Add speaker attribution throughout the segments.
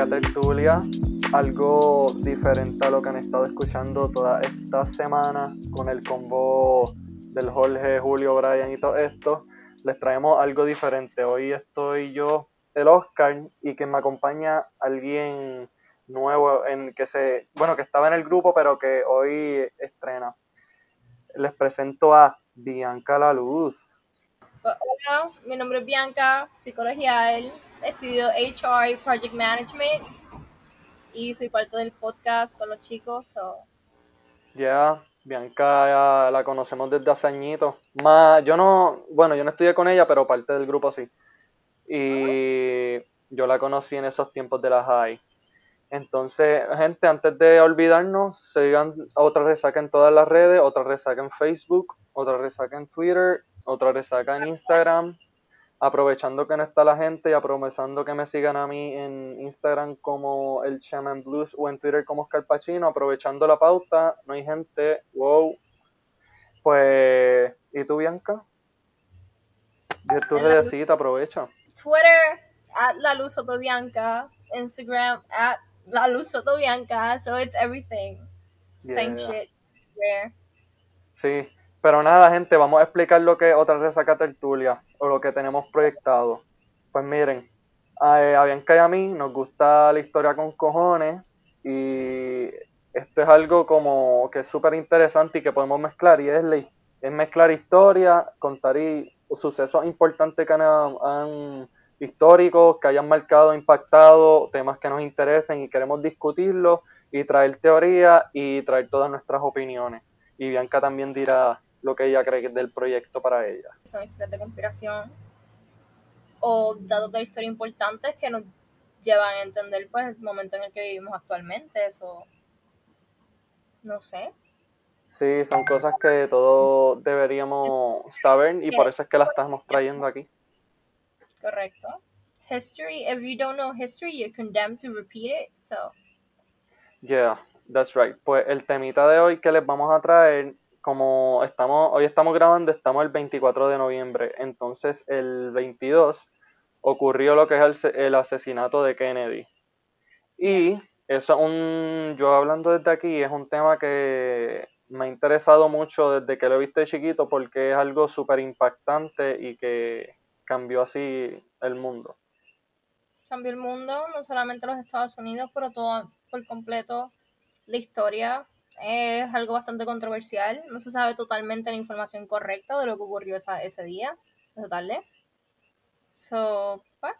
Speaker 1: Resaca Tertulia, algo diferente a lo que han estado escuchando toda esta semana con el combo del Jorge, Julio, Brian y todo esto. Les traemos algo diferente. Hoy estoy yo, el Oscar, y que me acompaña alguien nuevo en que se, bueno, que estaba en el grupo, pero que hoy estrena. Les presento a Bianca La Luz.
Speaker 2: Hola, mi nombre es Bianca, psicología, estudio HR y Project Management y soy parte del podcast con los chicos.
Speaker 1: Ya, Bianca la conocemos desde hace añitos. Más, yo no, bueno, yo no estudié con ella, pero parte del grupo sí. Y yo la conocí en esos tiempos de la high. Entonces, gente, antes de olvidarnos, sigan otra resaca en todas las redes, otra resaca en Facebook, otra resaca en Twitter, otra resaca en Instagram. Aprovechando que no está la gente y aprovechando que me sigan a mí en Instagram como el Shaman Blues o en Twitter como Oscar Pacino, aprovechando la pauta, no hay gente, wow. Pues, ¿y tú, Bianca? ¿Y tu redecita? Aprovecha.
Speaker 2: Twitter, at la luz Bianca. Instagram, at la luz Soto Bianca. So it's everything. Same shit.
Speaker 1: Sí, pero nada, gente, vamos a explicar lo que es otra resaca tertulia o lo que tenemos proyectado. Pues miren, a, eh, Bianca y a mí nos gusta la historia con cojones y esto es algo como que es súper interesante y que podemos mezclar y es, es mezclar historia, contar y, sucesos importantes que han, históricos, que hayan marcado, impactado, temas que nos interesen y queremos discutirlos y traer teoría y traer todas nuestras opiniones. Y Bianca también dirá lo que ella cree que es del proyecto para ella.
Speaker 2: Son historias de conspiración o datos de historia importantes que nos llevan a entender pues el momento en el que vivimos actualmente, eso no sé.
Speaker 1: Sí, son cosas que todos deberíamos saber y por eso es que las estamos trayendo aquí.
Speaker 2: Correcto. History, if you don't know history, you're condemned to repeat it, so.
Speaker 1: Yeah, that's right. Pues el temita de hoy que les vamos a traer como estamos, hoy estamos grabando, estamos el 24 de noviembre, entonces el 22 ocurrió lo que es el, asesinato de Kennedy. Y eso es un, yo hablando desde aquí, es un tema que me ha interesado mucho desde que lo he visto chiquito porque es algo súper impactante y que cambió así el mundo.
Speaker 2: Cambió el mundo, no solamente los Estados Unidos, pero todo por completo, la historia es algo bastante controversial. No se sabe totalmente la información correcta de lo que ocurrió ese día, esa tarde. So, pues,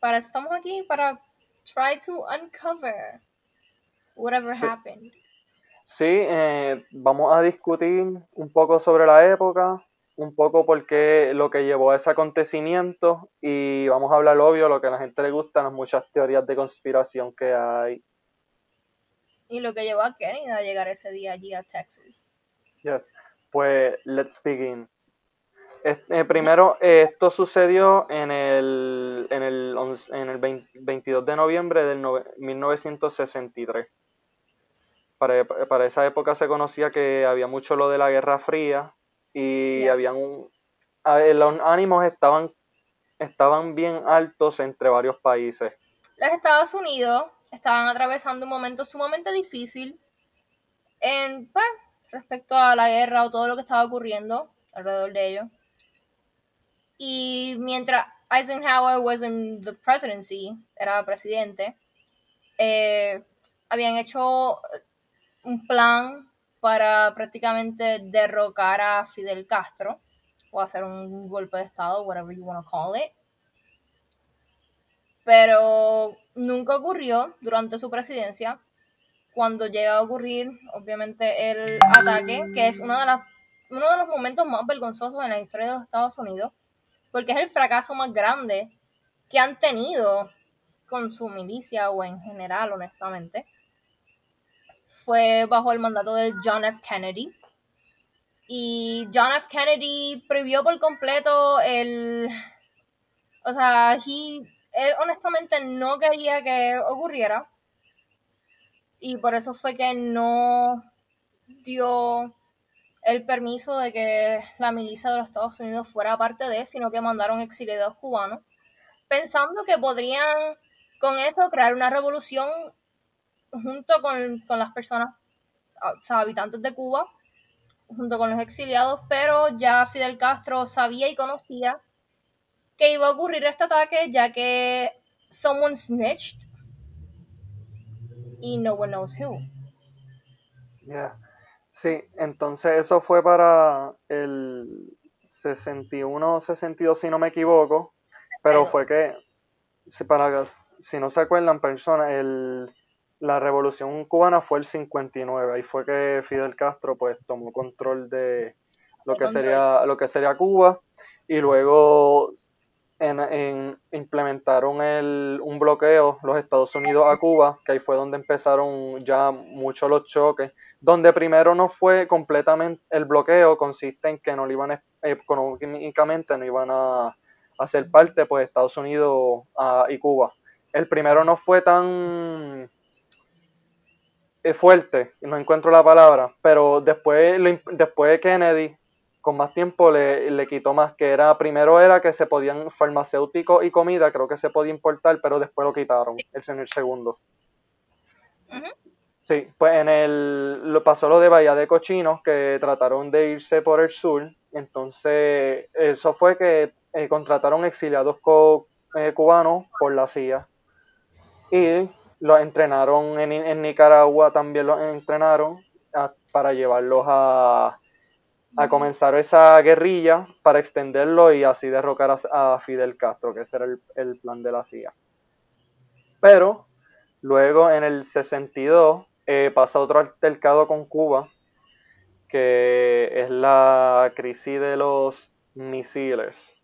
Speaker 2: para estamos aquí, para try to uncover whatever happened.
Speaker 1: Sí, eh, vamos a discutir un poco sobre la época, un poco por qué lo que llevó a ese acontecimiento y vamos a hablar obvio lo que a la gente le gusta, las muchas teorías de conspiración que hay
Speaker 2: y lo que llevó a Kennedy a llegar ese día allí a Texas.
Speaker 1: Yes, pues let's begin. Eh, primero, esto sucedió en el, en el, en el 22 de noviembre del 1963. Para, para, esa época se conocía que había mucho lo de la Guerra Fría y habían un, los ánimos estaban, estaban bien altos entre varios países.
Speaker 2: Los Estados Unidos estaban atravesando un momento sumamente difícil en, pues, respecto a la guerra o todo lo que estaba ocurriendo alrededor de ellos. Y mientras Eisenhower was in the presidency, era presidente, eh, habían hecho un plan para prácticamente derrocar a Fidel Castro o hacer un golpe de estado, whatever you want to call it pero nunca ocurrió durante su presidencia. Cuando llega a ocurrir, obviamente, el ataque, que es de uno de los momentos más vergonzosos en la historia de los Estados Unidos, porque es el fracaso más grande que han tenido con su milicia o en general, honestamente. Fue bajo el mandato de John F. Kennedy. Y John F. Kennedy prohibió por completo el. O sea, he él honestamente no quería que ocurriera. Y por eso fue que no dio el permiso de que la milicia de los Estados Unidos fuera parte de, sino que mandaron exiliados cubanos, pensando que podrían con eso crear una revolución junto con, con las personas, o sea, habitantes de Cuba, junto con los exiliados, pero ya Fidel Castro sabía y conocía que iba a ocurrir este ataque, ya que someone snitched. Y no one knows who.
Speaker 1: Yeah. Sí, entonces eso fue para el 61 62, si no me equivoco, pero fue que, si, para, si no se acuerdan personas, el, la revolución cubana fue el 59, ahí fue que Fidel Castro pues tomó control de lo que sería, lo que sería Cuba. Y luego en, implementaron el, un bloqueo los Estados Unidos a Cuba, que ahí fue donde empezaron ya mucho los choques, donde primero no fue completamente el bloqueo, consiste en que no le iban económicamente, no iban a, hacer parte pues Estados Unidos y Cuba. El primero no fue tan eh, fuerte, no encuentro la palabra, pero después, después de Kennedy con más tiempo le, le, quitó más, que era, primero era que se podían farmacéuticos y comida, creo que se podía importar, pero después lo quitaron, el señor segundo. Sí, pues en el, lo pasó lo de Bahía de Cochinos, que trataron de irse por el sur, entonces eso fue que eh, contrataron exiliados eh, cubanos por la CIA. Y los entrenaron en, en Nicaragua, también los entrenaron para llevarlos a a comenzar esa guerrilla para extenderlo y así derrocar a, Fidel Castro, que ese era el, plan de la CIA. Pero luego en el 62 eh, pasa otro altercado con Cuba, que es la crisis de los misiles.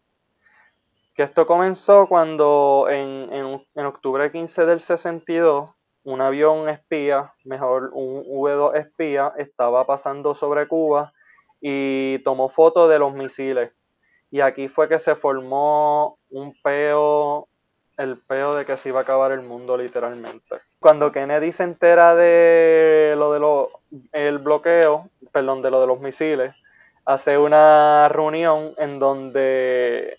Speaker 1: Que esto comenzó cuando en, en, en octubre 15 del 62 un avión espía, mejor un V2 espía, estaba pasando sobre Cuba y tomó fotos de los misiles. Y aquí fue que se formó un peo, el peo de que se iba a acabar el mundo literalmente. Cuando Kennedy se entera de lo de lo, el bloqueo, perdón, de lo de los misiles, hace una reunión en donde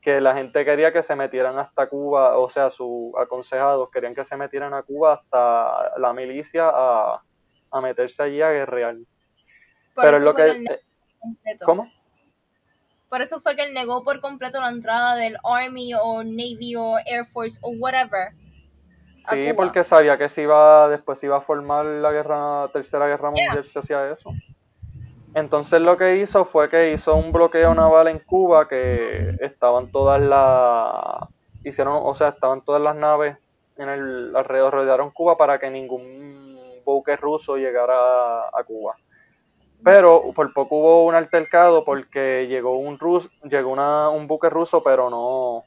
Speaker 1: que la gente quería que se metieran hasta Cuba, o sea, sus aconsejados querían que se metieran a Cuba hasta la milicia a, a meterse allí a guerrear. Pero es lo que... ¿Cómo?
Speaker 2: Por eso fue que él negó por completo la entrada del Army o Navy o Air Force o whatever.
Speaker 1: Sí, porque sabía que se iba, después se iba a formar la guerra, tercera guerra mundial si hacía eso. Entonces lo que hizo fue que hizo un bloqueo naval en Cuba que estaban todas las hicieron, o sea, estaban todas las naves en el alrededor rodearon Cuba para que ningún buque ruso llegara a Cuba. Pero por poco hubo un altercado porque llegó un rus, llegó una, un buque ruso, pero no,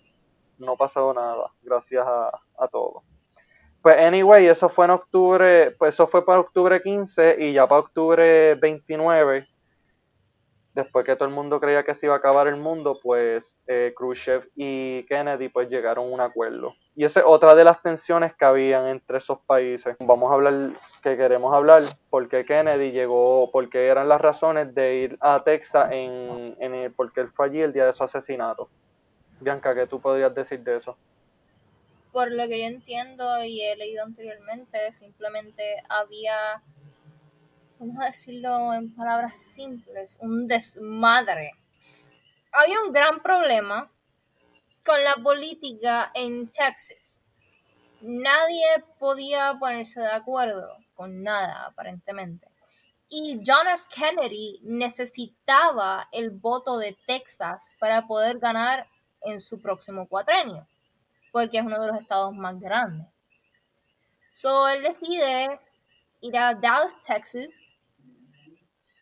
Speaker 1: no pasó nada, gracias a, a todo. Pues anyway, eso fue en octubre, pues eso fue para octubre 15 y ya para octubre 29 después que todo el mundo creía que se iba a acabar el mundo, pues eh, Khrushchev y Kennedy pues llegaron a un acuerdo. Y esa es otra de las tensiones que habían entre esos países. Vamos a hablar, que queremos hablar, porque Kennedy llegó, porque eran las razones de ir a Texas en, en el, porque él fue allí el día de su asesinato. Bianca, ¿qué tú podrías decir de eso?
Speaker 2: Por lo que yo entiendo y he leído anteriormente, simplemente había vamos a decirlo en palabras simples, un desmadre. Había un gran problema con la política en Texas. Nadie podía ponerse de acuerdo con nada, aparentemente. Y John F. Kennedy necesitaba el voto de Texas para poder ganar en su próximo cuatrenio, porque es uno de los estados más grandes. So él decide ir a Dallas, Texas,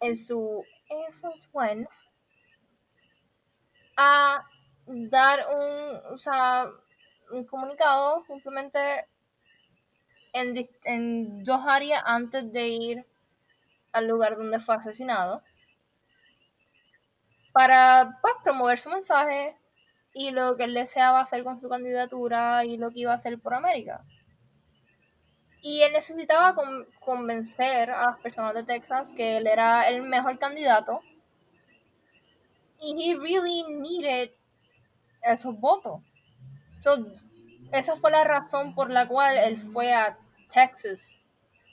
Speaker 2: en su Air Force a dar un, o sea, un comunicado simplemente en, en dos áreas antes de ir al lugar donde fue asesinado para pues, promover su mensaje y lo que él deseaba hacer con su candidatura y lo que iba a hacer por América. Y él necesitaba convencer a las personas de Texas que él era el mejor candidato. Y he really needed esos votos. So, esa fue la razón por la cual él fue a Texas,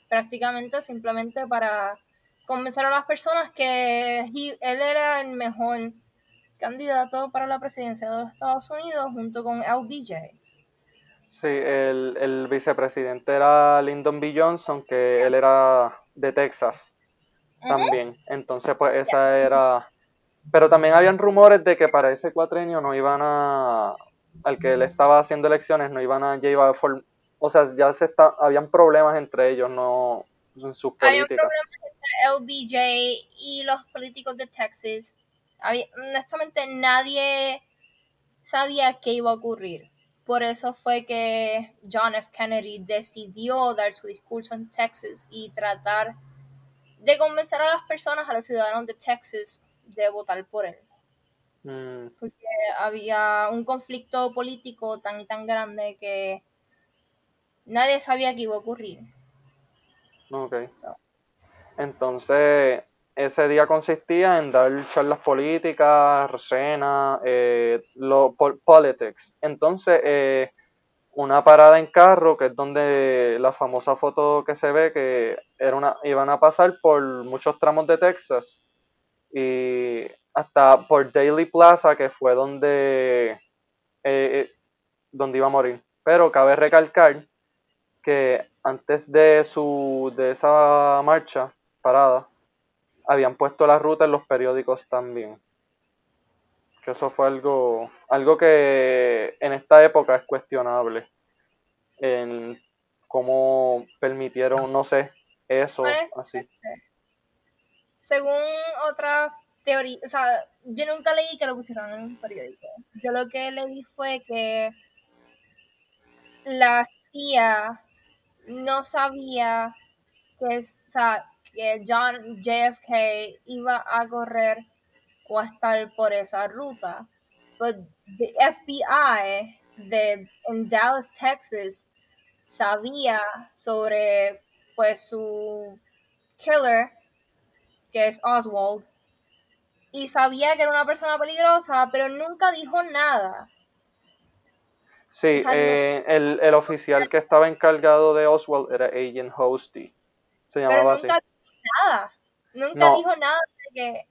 Speaker 2: prácticamente simplemente para convencer a las personas que él era el mejor candidato para la presidencia de los Estados Unidos junto con LBJ.
Speaker 1: Sí, el, el vicepresidente era Lyndon B. Johnson, que él era de Texas también. Entonces, pues esa era... Pero también habían rumores de que para ese cuatrenio no iban a... Al que él estaba haciendo elecciones, no iban a llevar... O sea, ya se está... Habían problemas entre ellos, no en sus políticas. Habían
Speaker 2: problemas entre LBJ y los políticos de Texas. honestamente, nadie sabía qué iba a ocurrir. Por eso fue que John F. Kennedy decidió dar su discurso en Texas y tratar de convencer a las personas, a los ciudadanos de Texas, de votar por él. Mm. Porque había un conflicto político tan y tan grande que nadie sabía que iba a ocurrir.
Speaker 1: Ok. Entonces, ese día consistía en dar charlas políticas, recenas, eh, lo, politics. Entonces, eh, una parada en carro, que es donde la famosa foto que se ve, que era una, iban a pasar por muchos tramos de Texas y hasta por Daily Plaza, que fue donde, eh, donde iba a morir. Pero cabe recalcar que antes de, su, de esa marcha, parada, habían puesto la ruta en los periódicos también. Que eso fue algo, algo que en esta época es cuestionable. En cómo permitieron, no sé, eso así.
Speaker 2: Según otra teoría, o sea, yo nunca leí que lo pusieron en un periódico. Yo lo que leí fue que la CIA no sabía que, o sea, que John JFK iba a correr o a estar por esa ruta. Pero the FBI de, en Dallas, Texas, sabía sobre pues su killer, que es Oswald, y sabía que era una persona peligrosa, pero nunca dijo nada.
Speaker 1: Sí, eh, el, el, oficial que estaba encargado de Oswald era Agent Hosty. Se llamaba así
Speaker 2: nada. Nunca dijo nada de que,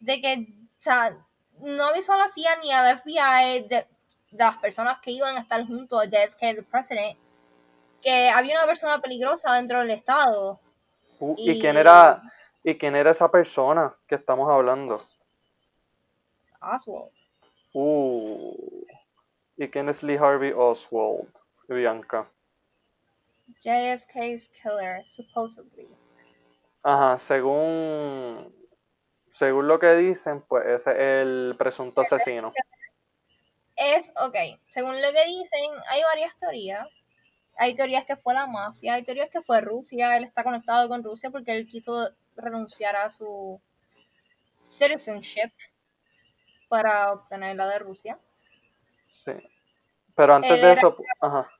Speaker 2: de que, o sea, no avisó a la CIA ni a la FBI de, las personas que iban a estar junto a JFK, el presidente, que había una persona peligrosa dentro del estado.
Speaker 1: Uh, y, quién era y quién era esa persona que estamos hablando?
Speaker 2: Oswald.
Speaker 1: Uh. ¿Y quién es Lee Harvey Oswald, Bianca?
Speaker 2: JFK's killer, supposedly.
Speaker 1: Ajá, según, según lo que dicen, pues ese es el presunto asesino.
Speaker 2: Es, ok, según lo que dicen, hay varias teorías. Hay teorías que fue la mafia, hay teorías que fue Rusia, él está conectado con Rusia porque él quiso renunciar a su citizenship para obtener la de Rusia.
Speaker 1: Sí. Pero antes de eso, ajá.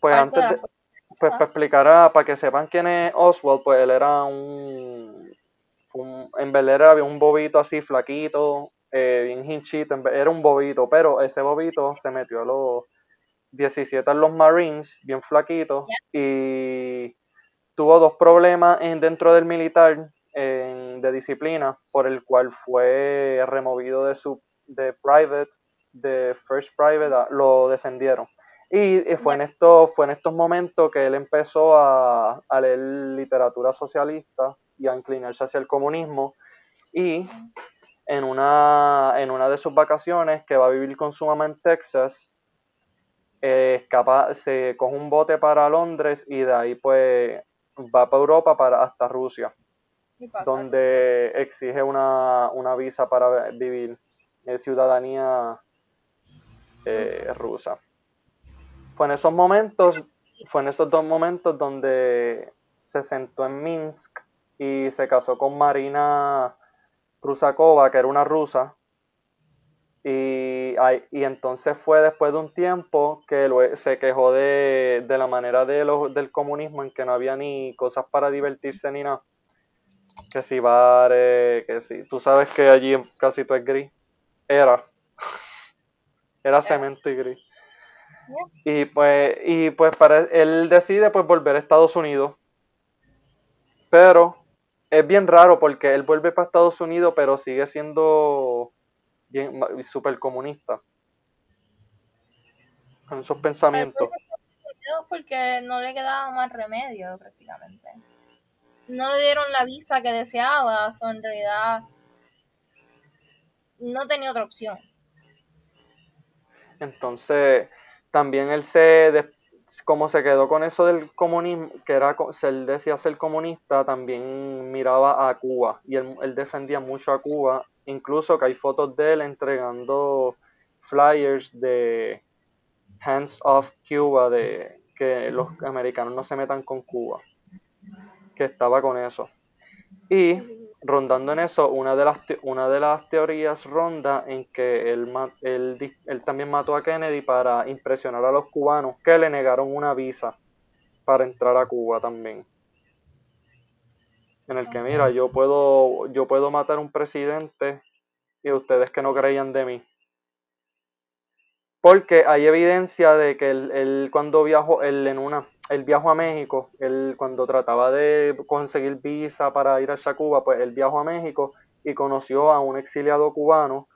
Speaker 1: Pues antes de, pues para explicar, para que sepan quién es Oswald, pues él era un, en verdad había un bobito así flaquito, eh, bien hinchito, era un bobito, pero ese bobito se metió a los 17 en los Marines, bien flaquito, y tuvo dos problemas en, dentro del militar de disciplina, por el cual fue removido de su de private, de first private, lo descendieron. Y, fue, en esto, fue en estos momentos que él empezó a, leer literatura socialista y a inclinarse hacia el comunismo. Y en una, en una de sus vacaciones, que va a vivir con su mamá en Texas, eh, escapa, se coge un bote para Londres y de ahí pues va para Europa para hasta Rusia, donde exige una, visa para vivir en ciudadanía eh, rusa fue en esos momentos, fue en esos dos momentos donde se sentó en Minsk y se casó con Marina Prusakova, que era una rusa. Y, y entonces fue después de un tiempo que se quejó de, la manera de del comunismo en que no había ni cosas para divertirse ni nada. Que si bares, que si. Tú sabes que allí casi todo es gris. Era. Era cemento y gris. Y pues, y pues para él decide pues volver a Estados Unidos. Pero es bien raro porque él vuelve para Estados Unidos, pero sigue siendo bien súper comunista. Con esos pensamientos.
Speaker 2: Porque no le quedaba más remedio prácticamente. No le dieron la visa que deseaba, o en realidad no tenía otra opción.
Speaker 1: Entonces, también él se, como se quedó con eso del comunismo, que era, él decía ser comunista, también miraba a Cuba y él, él defendía mucho a Cuba, incluso que hay fotos de él entregando flyers de Hands Off Cuba, de que los americanos no se metan con Cuba, que estaba con eso. Y rondando en eso, una de las, una de las teorías ronda en que él, él, él, también mató a Kennedy para impresionar a los cubanos que le negaron una visa para entrar a Cuba también. En el que, mira, yo puedo, yo puedo matar a un presidente y ustedes que no creían de mí. Porque hay evidencia de que él, cuando viajó, él en una, él viajó a México, él cuando trataba de conseguir visa para ir a Cuba, pues él viajó a México y conoció a un exiliado cubano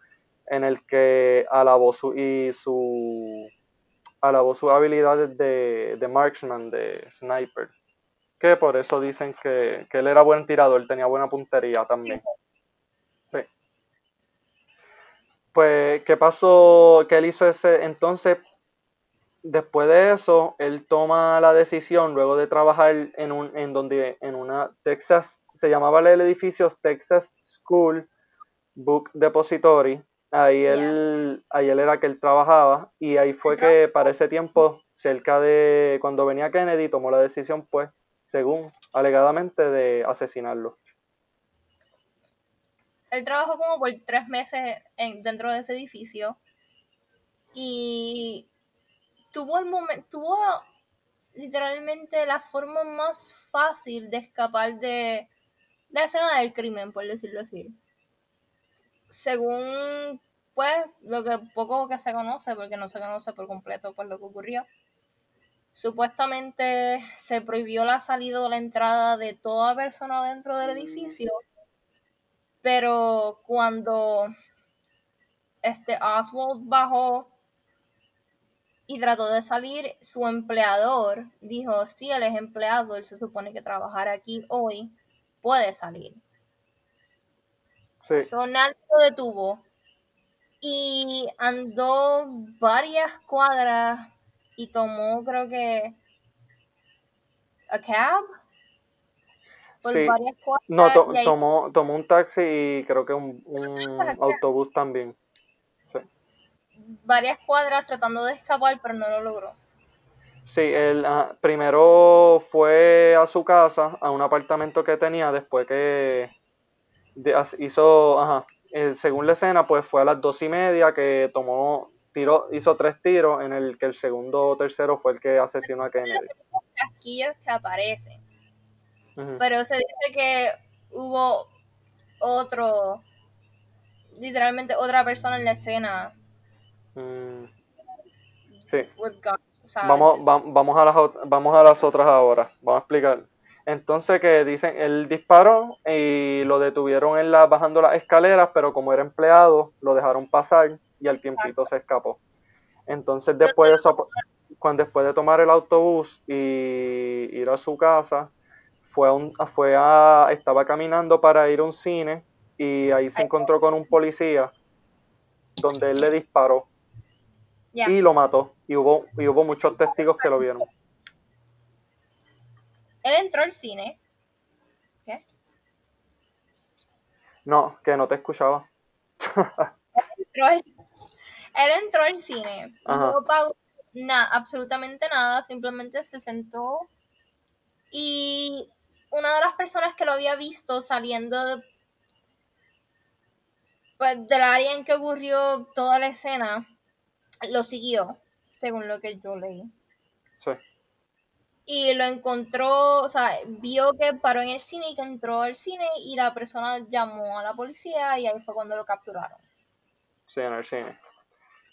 Speaker 1: en el que alabó su y su alabó sus habilidades de, de marksman, de sniper. Que por eso dicen que, que él era buen tirador, tenía buena puntería también. Pues, ¿qué pasó? ¿Qué él hizo ese? Entonces, después de eso, él toma la decisión, luego de trabajar en un, en donde, en una Texas, se llamaba el edificio Texas School Book Depository. Ahí él, ahí él era que él trabajaba, y ahí fue que para ese tiempo, cerca de cuando venía Kennedy, tomó la decisión, pues, según alegadamente, de asesinarlo.
Speaker 2: Él trabajó como por tres meses dentro de ese edificio y tuvo el momento, tuvo literalmente la forma más fácil de escapar de la escena del crimen, por decirlo así. Según pues lo que poco que se conoce, porque no se conoce por completo por lo que ocurrió. Supuestamente se prohibió la salida o la entrada de toda persona dentro del edificio pero cuando este Oswald bajó y trató de salir, su empleador dijo, si él es empleado, él se supone que trabajar aquí hoy, puede salir. Sí. nadie lo detuvo y andó varias cuadras y tomó creo que a cab
Speaker 1: no, tomó, tomó un taxi y creo que un, un autobús también.
Speaker 2: Varias cuadras tratando de escapar, pero no lo logró.
Speaker 1: Sí, él ah, primero fue a su casa, a un apartamento que tenía, después que hizo, ajá, según la escena, pues fue a las dos y media que tomó, tiro, hizo tres tiros, en el que el segundo o tercero fue el que asesinó a Kennedy.
Speaker 2: Casquillos que aparecen pero se dice que hubo otro, literalmente otra persona en la escena.
Speaker 1: Mm. Sí. vamos, vamos, a las, vamos a las otras ahora. Vamos a explicar. Entonces que dicen, él disparó y lo detuvieron en la, bajando las escaleras, pero como era empleado, lo dejaron pasar y al tiempito se escapó. Entonces después de eso, cuando después de tomar el autobús y ir a su casa, fue a, un, fue a, estaba caminando para ir a un cine y ahí se encontró con un policía donde él le disparó y lo mató. Y hubo, y hubo muchos testigos que lo vieron.
Speaker 2: Él entró al cine. ¿Qué?
Speaker 1: No, que no te escuchaba.
Speaker 2: él, entró al, cine. No pagó nada, absolutamente nada. Simplemente se sentó y una de las personas que lo había visto saliendo de, pues, del área en que ocurrió toda la escena, lo siguió, según lo que yo leí. Sí. Y lo encontró, o sea, vio que paró en el cine y que entró al cine y la persona llamó a la policía y ahí fue cuando lo capturaron.
Speaker 1: Sí, en el cine.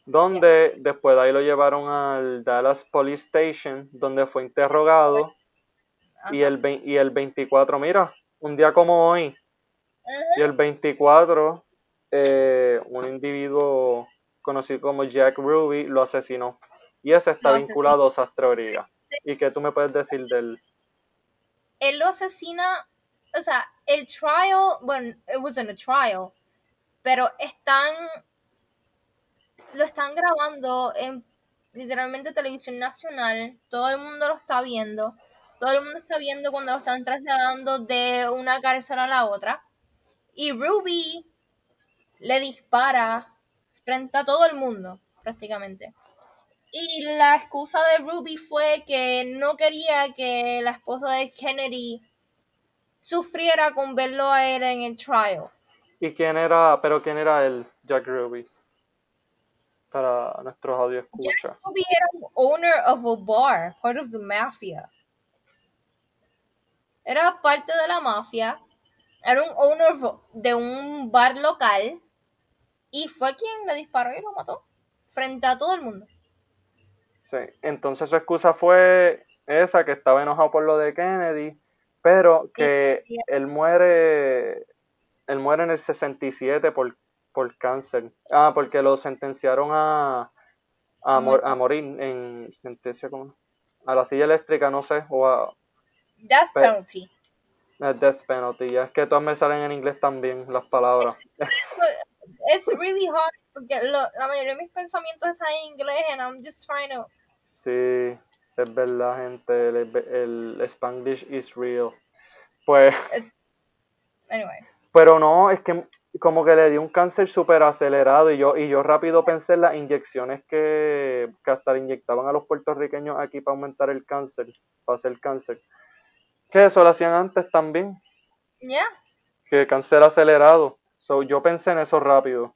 Speaker 1: donde después de ahí lo llevaron al Dallas Police Station, donde fue interrogado. Y el, y el 24, mira, un día como hoy, y el 24, eh, un individuo conocido como Jack Ruby lo asesinó. Y ese está vinculado a Sastroriga. ¿Y qué tú me puedes decir del...?
Speaker 2: Él lo asesina, o sea, el trial, bueno, it wasn't a trial, pero están, lo están grabando en literalmente televisión nacional, todo el mundo lo está viendo, todo el mundo está viendo cuando lo están trasladando de una cárcel a la otra, y Ruby le dispara frente a todo el mundo, prácticamente. Y la excusa de Ruby fue que no quería que la esposa de Kennedy sufriera con verlo a él en el trial.
Speaker 1: ¿Y quién era, pero quién era el Jack Ruby? Para nuestros audio escucha.
Speaker 2: Jack Ruby era un owner of a bar, part of the mafia. Era parte de la mafia. Era un owner de un bar local. Y fue quien le disparó y lo mató. Frente a todo el mundo.
Speaker 1: Entonces su excusa fue esa, que estaba enojado por lo de Kennedy, pero que él muere, él muere en el 67 por, por cáncer. Ah, porque lo sentenciaron a, a, morir en sentencia como a la silla eléctrica, no sé, o a...
Speaker 2: Death penalty.
Speaker 1: Death penalty, es que todas me salen en inglés también las palabras.
Speaker 2: It's really hard porque la mayoría de mis pensamientos están en inglés and I'm just trying to
Speaker 1: Sí, es verdad, gente. El, Spanglish is real. Pues.
Speaker 2: Anyway.
Speaker 1: Pero no, es que como que le dio un cáncer súper acelerado y yo, y yo rápido pensé en las inyecciones que, que hasta le inyectaban a los puertorriqueños aquí para aumentar el cáncer, para hacer cáncer. Que eso lo hacían antes también.
Speaker 2: Ya.
Speaker 1: Que cáncer acelerado. So, yo pensé en eso rápido.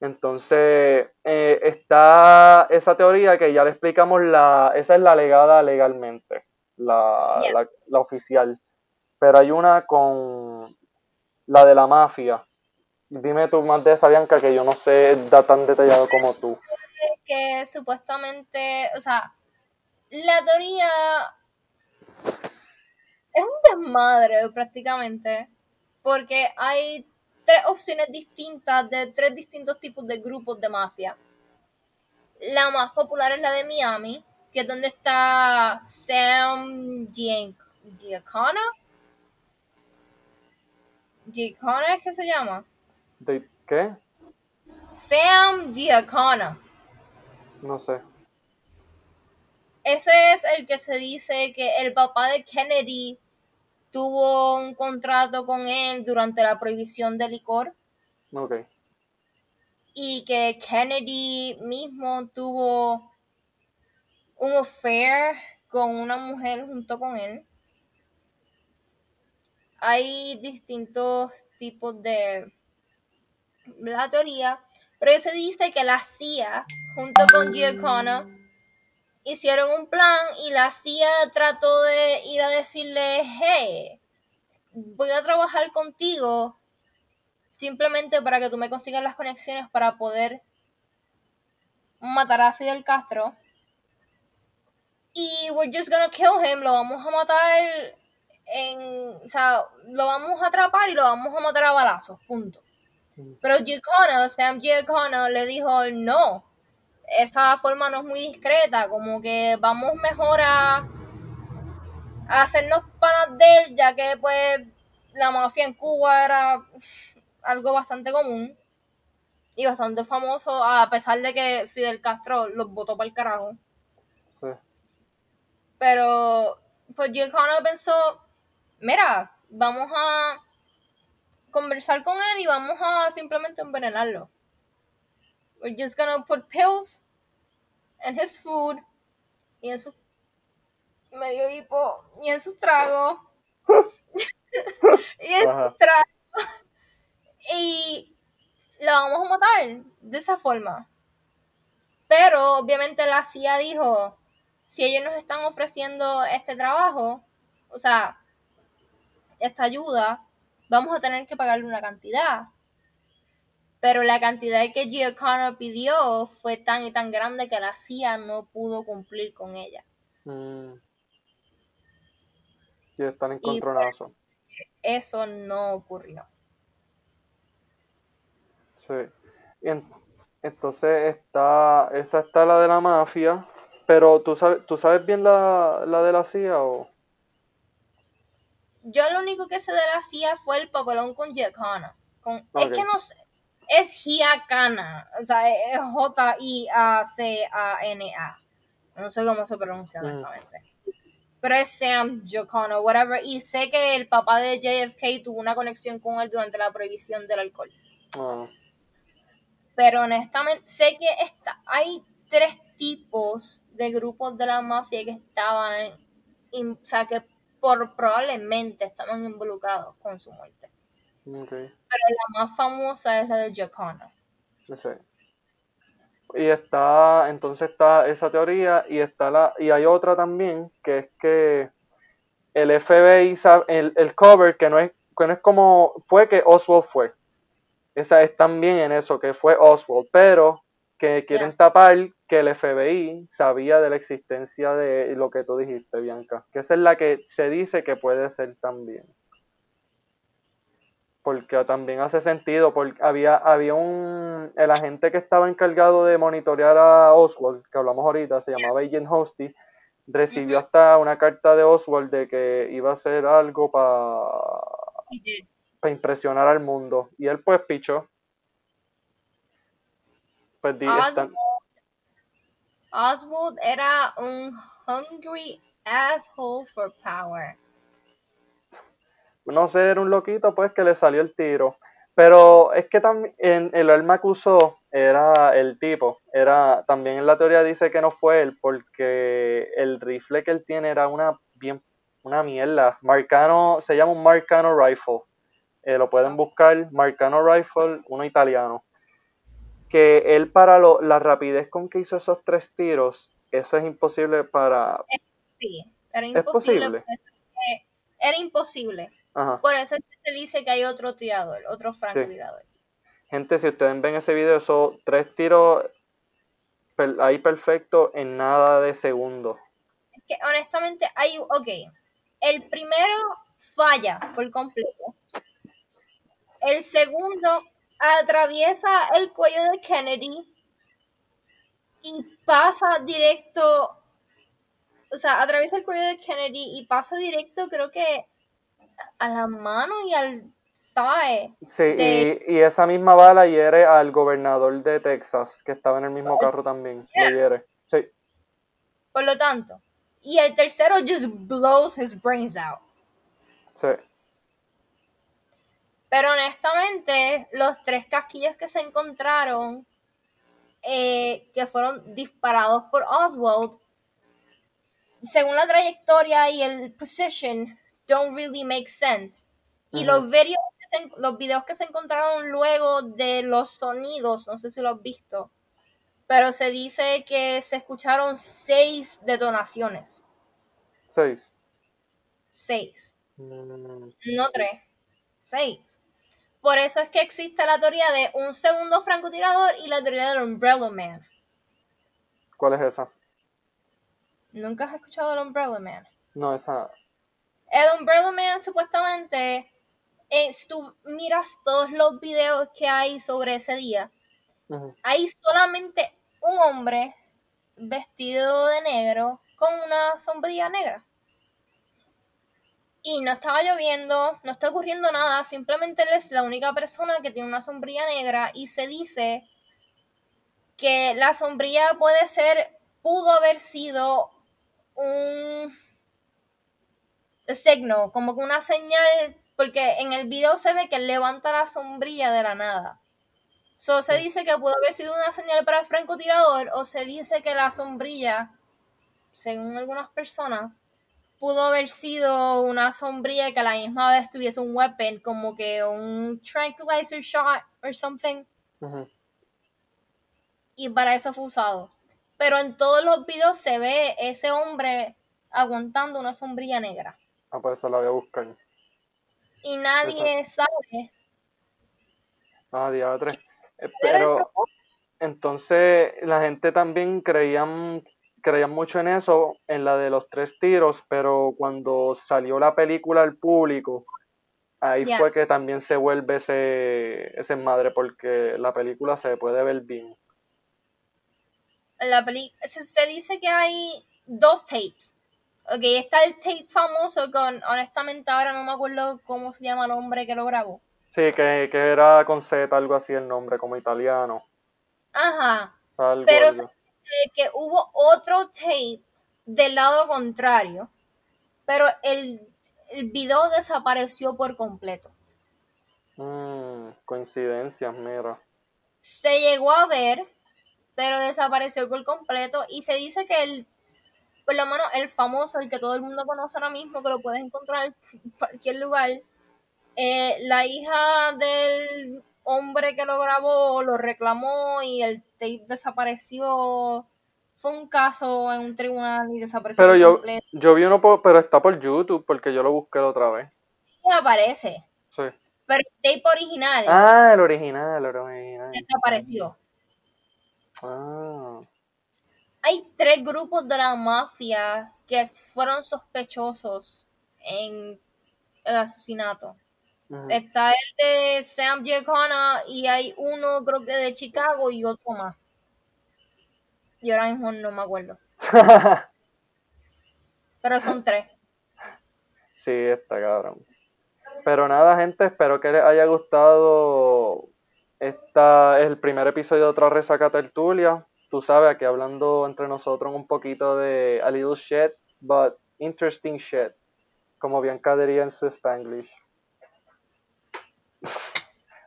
Speaker 1: Entonces, eh, está esa teoría que ya le explicamos, la, esa es la legada legalmente, la, la, oficial. Pero hay una con la de la mafia. Dime tú más de esa, Bianca, que yo no sé, da tan detallado como tú.
Speaker 2: Que supuestamente, o sea, la teoría es un desmadre prácticamente, porque hay tres opciones distintas de tres distintos tipos de grupos de mafia. La más popular es la de Miami, que es donde está Sam Giancana. Giancana es que se llama.
Speaker 1: ¿De qué?
Speaker 2: Sam Giancana.
Speaker 1: No sé.
Speaker 2: Ese es el que se dice que el papá de Kennedy tuvo un contrato con él durante la prohibición del licor.
Speaker 1: Ok.
Speaker 2: Y que Kennedy mismo tuvo un affair con una mujer junto con él. Hay distintos tipos de la teoría, pero se dice que la CIA, junto con Giacomo, hicieron un plan y la CIA trató de ir a decirle, hey, voy a trabajar contigo simplemente para que tú me consigas las conexiones para poder matar a Fidel Castro. Y we're just gonna kill him, lo vamos a matar en, o sea, lo vamos a atrapar y lo vamos a matar a balazos, punto. Pero Giacomo, Sam Giacomo le dijo, no, esa forma no es muy discreta, como que vamos mejor a, hacernos panas de él, ya que pues la mafia en Cuba era algo bastante común y bastante famoso, a pesar de que Fidel Castro los votó para el carajo. Sí. Pero pues Giacomo pensó, mira, vamos a conversar con él y vamos a simplemente envenenarlo. We're just gonna put pills in his food y en su medio hipo y en sus tragos. y en sus tragos. Y lo vamos a matar de esa forma. Pero obviamente la CIA dijo, si ellos nos están ofreciendo este trabajo, o sea, esta ayuda, vamos a tener que pagarle una cantidad. Pero la cantidad que Giacomo pidió fue tan y tan grande que la CIA no pudo cumplir con ella.
Speaker 1: Mm. Y están en
Speaker 2: Y. Eso no ocurrió.
Speaker 1: Sí. Y en- entonces está, esa está la de la mafia, pero ¿tú sabes, ¿tú sabes bien la, la de la CIA o?
Speaker 2: Yo lo único que sé de la CIA fue el papelón con Giacomo. Con, Es que no sé, es Giacana, o sea, es J-I-A-C-A-N-A. No sé cómo se pronuncia
Speaker 1: Mm.
Speaker 2: honestamente. Pero es Sam Giacomo, whatever. Y sé que el papá de JFK tuvo una conexión con él durante la prohibición del alcohol.
Speaker 1: Ah,
Speaker 2: Pero honestamente, sé que está, hay tres tipos de grupos de la mafia que estaban, in- o sea, que por, probablemente estaban involucrados con su muerte. Pero la más famosa es la de.
Speaker 1: Sí. Y está, entonces está esa teoría y está la, y hay otra también que es que el FBI, sab- el, el cover que no es, que no es como, fue que Oswald fue. Esa es también en eso, que fue Oswald, pero que quieren tapar que el FBI sabía de la existencia de lo que tú dijiste, Bianca. Que esa es la que se dice que puede ser también. Porque también hace sentido, porque había, había un, el agente que estaba encargado de monitorear a Oswald, que hablamos ahorita, se llamaba Agent Hosty, recibió hasta una carta de Oswald de que iba a hacer algo para impresionar al mundo. Y él pues pichó. Pues están-
Speaker 2: Oswald era un hungry asshole for power.
Speaker 1: No sé, era un loquito pues que le salió el tiro. Pero es que también el arma que usó era el tipo. Era, también en la teoría dice que no fue él, porque el rifle que él tiene era una bien una mierda. Marcano, se llama un Marcano Rifle. Eh, lo pueden buscar, Marcano Rifle, uno italiano. Que él para lo, la rapidez con que hizo esos tres tiros, eso es imposible para...
Speaker 2: Sí, era
Speaker 1: ¿Es
Speaker 2: imposible.
Speaker 1: posible?
Speaker 2: es que- era imposible.
Speaker 1: Ajá.
Speaker 2: Por eso se dice que hay otro tirador, otro francotirador.
Speaker 1: Gente, si ustedes ven ese video, esos tres tiros per- ahí perfecto en nada de segundo.
Speaker 2: Es que honestamente hay, ok, el primero falla por completo. El segundo atraviesa el cuello de Kennedy y pasa directo, o sea, atraviesa el cuello de Kennedy y pasa directo creo que a la mano y al thigh.
Speaker 1: Sí,
Speaker 2: De-
Speaker 1: y, y esa misma bala hiere al gobernador de Texas, que estaba en el mismo carro también. Lo hiere. Sí,
Speaker 2: Por lo tanto, y el tercero just blows his brains out.
Speaker 1: sí.
Speaker 2: Pero honestamente, los tres casquillos que se encontraron, eh, que fueron disparados por Oswald, según la trayectoria y el position, don't really make sense. Y los, videos que se, los videos que se encontraron luego de los sonidos, no sé si lo has visto, pero se dice que se escucharon seis detonaciones.
Speaker 1: Seis.
Speaker 2: Seis.
Speaker 1: Mm,
Speaker 2: No tres, seis. Por eso es que existe la teoría de un segundo francotirador y la teoría del Umbrella Man.
Speaker 1: ¿Cuál es esa?
Speaker 2: ¿Nunca has escuchado del Umbrella Man?
Speaker 1: No, esa.
Speaker 2: El Umbrella Man supuestamente, eh, si tú miras todos los videos que hay sobre ese día, hay solamente un hombre vestido de negro con una sombrilla negra. Y no estaba lloviendo, no está ocurriendo nada, simplemente él es la única persona que tiene una sombrilla negra y se dice que la sombrilla puede ser, pudo haber sido un signo, como que una señal, porque en el video se ve que él levanta la sombrilla de la nada. So, se dice que pudo haber sido una señal para el francotirador o se dice que la sombrilla, según algunas personas, pudo haber sido una sombrilla que a la misma vez tuviese un weapon, como que un tranquilizer shot or something, y para eso fue usado. Pero en todos los videos se ve ese hombre aguantando una sombrilla negra.
Speaker 1: Ah, pues esa la voy a buscar.
Speaker 2: Y nadie sabe
Speaker 1: Ah, diadre. Eh,
Speaker 2: el
Speaker 1: Pero entonces la gente también creían, creían mucho en eso, en la de los tres tiros, pero cuando salió la película al público, ahí fue que también se vuelve ese, ese madre, porque la película se puede ver bien.
Speaker 2: En la peli se, se dice que hay dos tapes. Ok, está el tape famoso con, honestamente ahora no me acuerdo cómo se llama el hombre que lo grabó.
Speaker 1: Sí, que, que era con Z, algo así el nombre, como italiano.
Speaker 2: Ajá.
Speaker 1: Salgo,
Speaker 2: Pero se dice que hubo otro tape del lado contrario, pero el, el video desapareció por completo.
Speaker 1: Mm, coincidencias, mira.
Speaker 2: Se llegó a ver, pero desapareció por completo y se dice que el, por lo menos el famoso, el que todo el mundo conoce ahora mismo, que lo puedes encontrar en cualquier lugar, eh, la hija del hombre que lo grabó lo reclamó y el tape desapareció. Fue un caso en un tribunal y desapareció
Speaker 1: Pero yo,
Speaker 2: completo.
Speaker 1: yo vi uno, por- pero está por YouTube, porque yo lo busqué la otra vez.
Speaker 2: Y aparece,
Speaker 1: Sí.
Speaker 2: pero el tape original
Speaker 1: Ah, el original, el original.
Speaker 2: desapareció.
Speaker 1: Ah,
Speaker 2: Hay tres grupos de la mafia que fueron sospechosos en el asesinato. Está el de Sam Giancana y hay uno creo que de Chicago y otro más. Y ahora mismo no me acuerdo. Pero son tres.
Speaker 1: sí, está cabrón. Pero nada, gente, espero que les haya gustado esta, el primer episodio de otra resaca tertulia. Tú sabes, aquí hablando entre nosotros un poquito de a little shit, but interesting shit. Como Bianca diría en su Spanglish.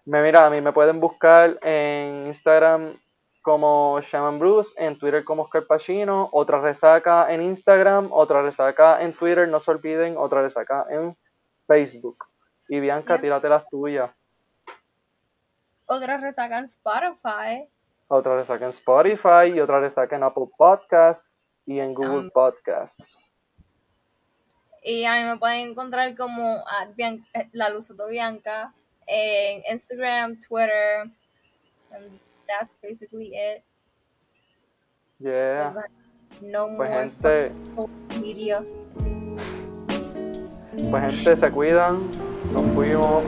Speaker 1: Me mira, a mí me pueden buscar en Instagram como Shaman Bruce, en Twitter como Oscar Pacino, otra resaca en Instagram, otra resaca en Twitter, no se olviden, otra resaca en Facebook. Y Bianca, tírate las tuyas.
Speaker 2: Otras resacan Spotify.
Speaker 1: Otra resaca en Spotify y otra resaca en Apple Podcasts y en Google
Speaker 2: Um.
Speaker 1: Podcasts.
Speaker 2: Y a mí me pueden encontrar como a Bian- eh, la Luz de Bianca en Instagram, Twitter. And that's basically it.
Speaker 1: Yeah.
Speaker 2: No
Speaker 1: Pues
Speaker 2: more
Speaker 1: gente,
Speaker 2: media.
Speaker 1: pues gente, se cuidan. Nos fuimos.